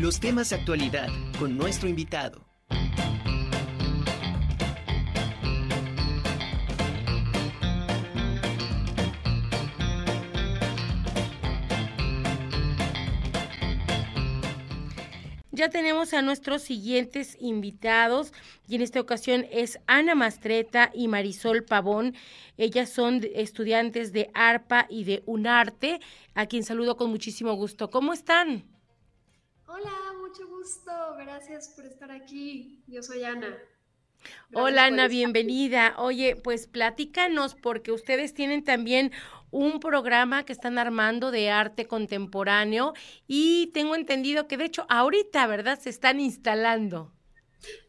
Los temas de actualidad con nuestro invitado. Ya tenemos a nuestros siguientes invitados y en esta ocasión es Ana Mastreta y Marisol Pavón. Ellas son estudiantes de ARPA y de UNARTE, a quien saludo con muchísimo gusto. ¿Cómo están? Hola, mucho gusto. Gracias por estar aquí. Yo soy Ana. Hola Ana, bienvenida. Oye, pues platícanos porque ustedes tienen también un programa que están armando de arte contemporáneo y tengo entendido que de hecho ahorita, ¿verdad? Se están instalando.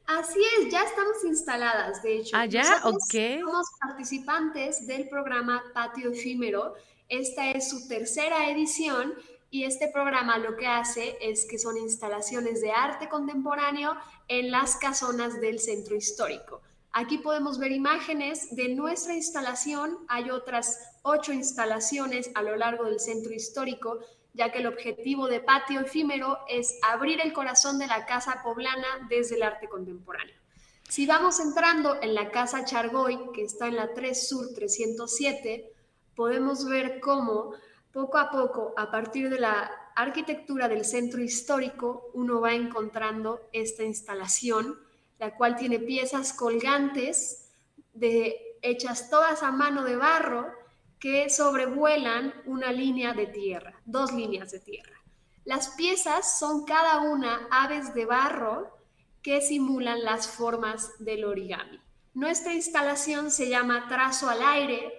Así es, ya estamos instaladas, de hecho. Ah, ya, ok. Somos participantes del programa Patio Efímero. Esta es su tercera edición y este programa lo que hace es que son instalaciones de arte contemporáneo en las casonas del centro histórico. Aquí podemos ver imágenes de nuestra instalación. Hay otras ocho instalaciones a lo largo del centro histórico, ya que el objetivo de Patio Efímero es abrir el corazón de la casa poblana desde el arte contemporáneo. Si vamos entrando en la casa Chargoy, que está en la 3 Sur 307, podemos ver cómo poco a poco, a partir de la arquitectura del centro histórico, uno va encontrando esta instalación la cual tiene piezas colgantes de, hechas todas a mano de barro que sobrevuelan una línea de tierra, dos líneas de tierra. Las piezas son cada una aves de barro que simulan las formas del origami. Nuestra instalación se llama Trazo al aire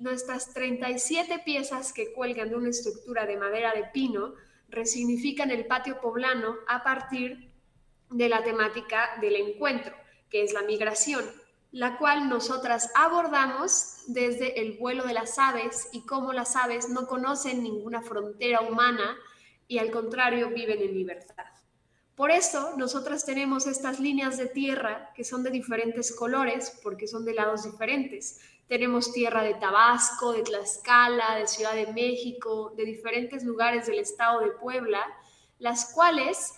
nuestras 37 piezas que cuelgan de una estructura de madera de pino resignifican el patio poblano a partir de la temática del encuentro, que es la migración, la cual nosotras abordamos desde el vuelo de las aves y cómo las aves no conocen ninguna frontera humana y al contrario viven en libertad. Por eso nosotras tenemos estas líneas de tierra que son de diferentes colores porque son de lados diferentes. Tenemos tierra de Tabasco, de Tlaxcala, de Ciudad de México, de diferentes lugares del estado de Puebla, las cuales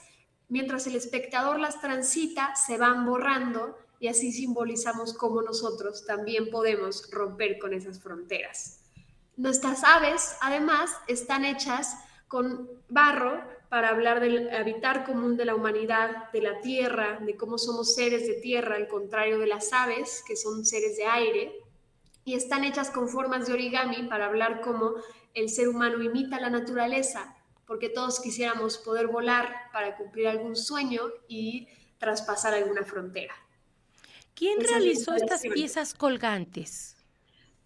mientras el espectador las transita, se van borrando y así simbolizamos cómo nosotros también podemos romper con esas fronteras. Nuestras aves, además, están hechas con barro para hablar del habitar común de la humanidad, de la tierra, de cómo somos seres de tierra, al contrario de las aves, que son seres de aire, y están hechas con formas de origami para hablar cómo el ser humano imita la naturaleza porque todos quisiéramos poder volar para cumplir algún sueño y traspasar alguna frontera. ¿Quién realizó estas piezas colgantes?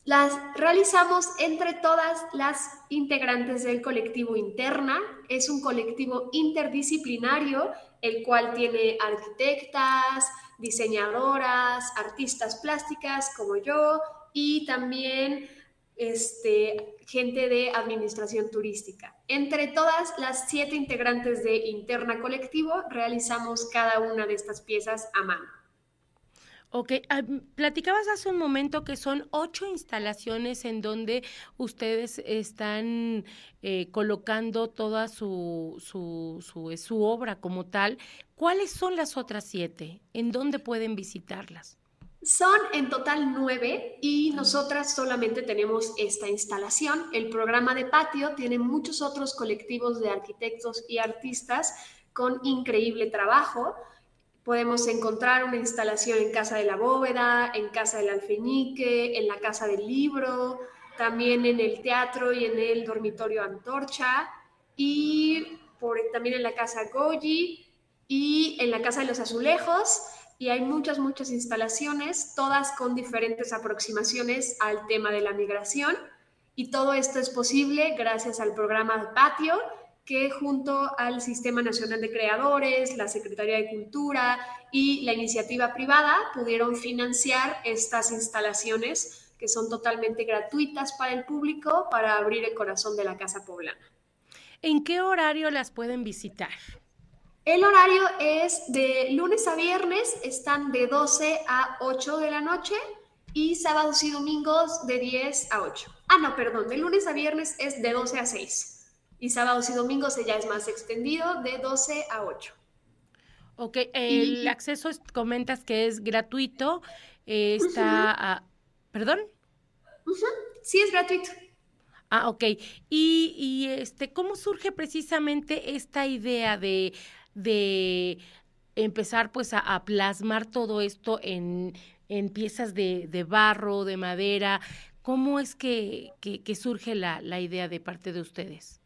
Las realizamos entre todas las integrantes del colectivo Interna. Es un colectivo interdisciplinario, el cual tiene arquitectas, diseñadoras, artistas plásticas como yo y también este, gente de administración turística. Entre todas las siete integrantes de Interna Colectivo realizamos cada una de estas piezas a mano. Ok, ah, platicabas hace un momento que son ocho instalaciones en donde ustedes están eh, colocando toda su, su, su, su obra como tal. ¿Cuáles son las otras siete? ¿En dónde pueden visitarlas? Son en total nueve y nosotras solamente tenemos esta instalación. El programa de patio tiene muchos otros colectivos de arquitectos y artistas con increíble trabajo. Podemos encontrar una instalación en Casa de la Bóveda, en Casa del Alfeñique, en la Casa del Libro, también en el teatro y en el dormitorio Antorcha y también en la Casa Goyi y en la Casa de los Azulejos y hay muchas, muchas instalaciones, todas con diferentes aproximaciones al tema de la migración. Y todo esto es posible gracias al programa Patio, que junto al Sistema Nacional de Creadores, la Secretaría de Cultura y la iniciativa privada pudieron financiar estas instalaciones que son totalmente gratuitas para el público para abrir el corazón de la Casa Poblana. ¿En qué horario las pueden visitar? El horario es de lunes a viernes, están de 12 a 8 de la noche y sábados y domingos de 10 a 8. Ah, no, perdón, de lunes a viernes es de 12 a 6. Y sábados y domingos ya es más extendido, de 12 a 8. Ok, el acceso comentas que es gratuito, está, ¿perdón? Sí, es gratuito. Ah, ok. Y, y, este, ¿cómo surge precisamente esta idea de, de empezar pues a, plasmar todo esto en, en piezas de, de, barro, de madera? ¿Cómo es que, que, surge la, la idea de parte de ustedes?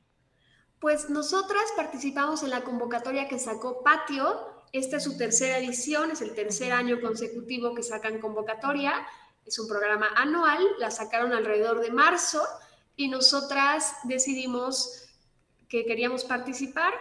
Pues nosotras participamos en la convocatoria que sacó Patio. Esta es su tercera edición, es el tercer año consecutivo que sacan convocatoria. Es un programa anual, la sacaron alrededor de marzo y nosotras decidimos que queríamos participar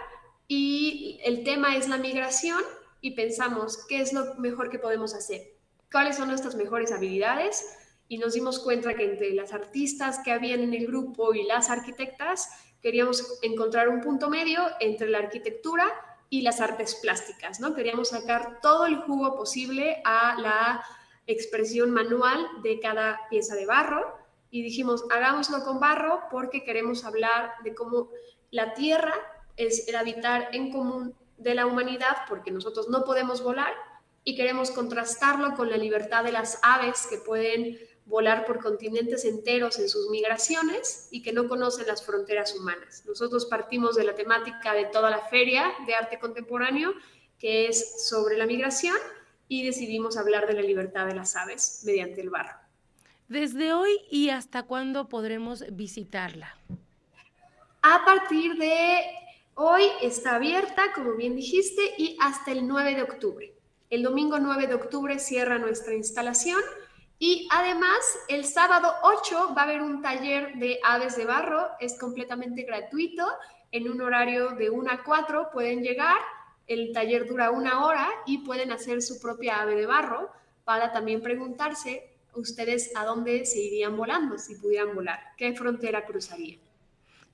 y el tema es la migración y pensamos qué es lo mejor que podemos hacer, cuáles son nuestras mejores habilidades y nos dimos cuenta que entre las artistas que habían en el grupo y las arquitectas queríamos encontrar un punto medio entre la arquitectura y las artes plásticas, ¿no? Queríamos sacar todo el jugo posible a la expresión manual de cada pieza de barro y dijimos, hagámoslo con barro porque queremos hablar de cómo la tierra es el habitar en común de la humanidad porque nosotros no podemos volar y queremos contrastarlo con la libertad de las aves que pueden volar por continentes enteros en sus migraciones y que no conocen las fronteras humanas. Nosotros partimos de la temática de toda la feria de arte contemporáneo, que es sobre la migración, y decidimos hablar de la libertad de las aves mediante el barro. ¿Desde hoy y hasta cuándo podremos visitarla? A partir de hoy está abierta, como bien dijiste, y hasta el 9 de octubre. El domingo 9 de octubre cierra nuestra instalación y además el sábado 8 va a haber un taller de aves de barro, es completamente gratuito, en un horario de 1 a 4 pueden llegar, el taller dura una hora y pueden hacer su propia ave de barro para también preguntarse ustedes a dónde se irían volando si pudieran volar? ¿Qué frontera cruzarían?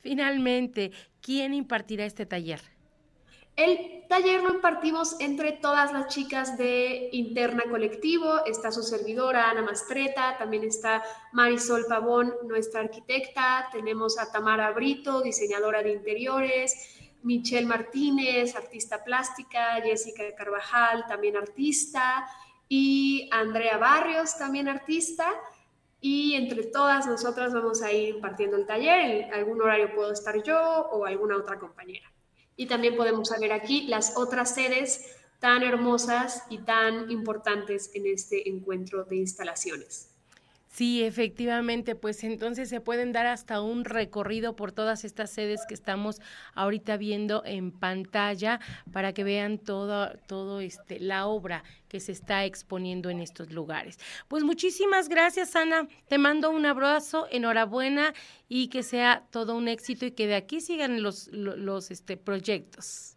Finalmente, ¿quién impartirá este taller? El taller lo impartimos entre todas las chicas de Interna Colectivo. Está su servidora Ana Mastreta, también está Marisol Pavón, nuestra arquitecta. Tenemos a Tamara Brito, diseñadora de interiores. Michelle Martínez, artista plástica. Jessica Carvajal, también artista y Andrea Barrios, también artista. Y entre todas nosotras vamos a ir impartiendo el taller. En algún horario puedo estar yo o alguna otra compañera. Y también podemos ver aquí las otras sedes tan hermosas y tan importantes en este encuentro de instalaciones. Sí, efectivamente, pues entonces se pueden dar hasta un recorrido por todas estas sedes que estamos ahorita viendo en pantalla para que vean todo, todo este, la obra que se está exponiendo en estos lugares. Pues muchísimas gracias, Ana. Te mando un abrazo, enhorabuena y que sea todo un éxito y que de aquí sigan los, los, este, proyectos.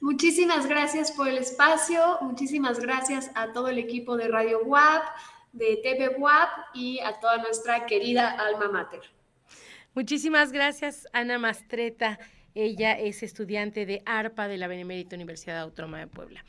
Muchísimas gracias por el espacio, muchísimas gracias a todo el equipo de Radio WAP de TV WAP y a toda nuestra querida alma mater. Muchísimas gracias, Ana Mastreta. Ella es estudiante de ARPA de la Benemérita Universidad Autónoma de Puebla.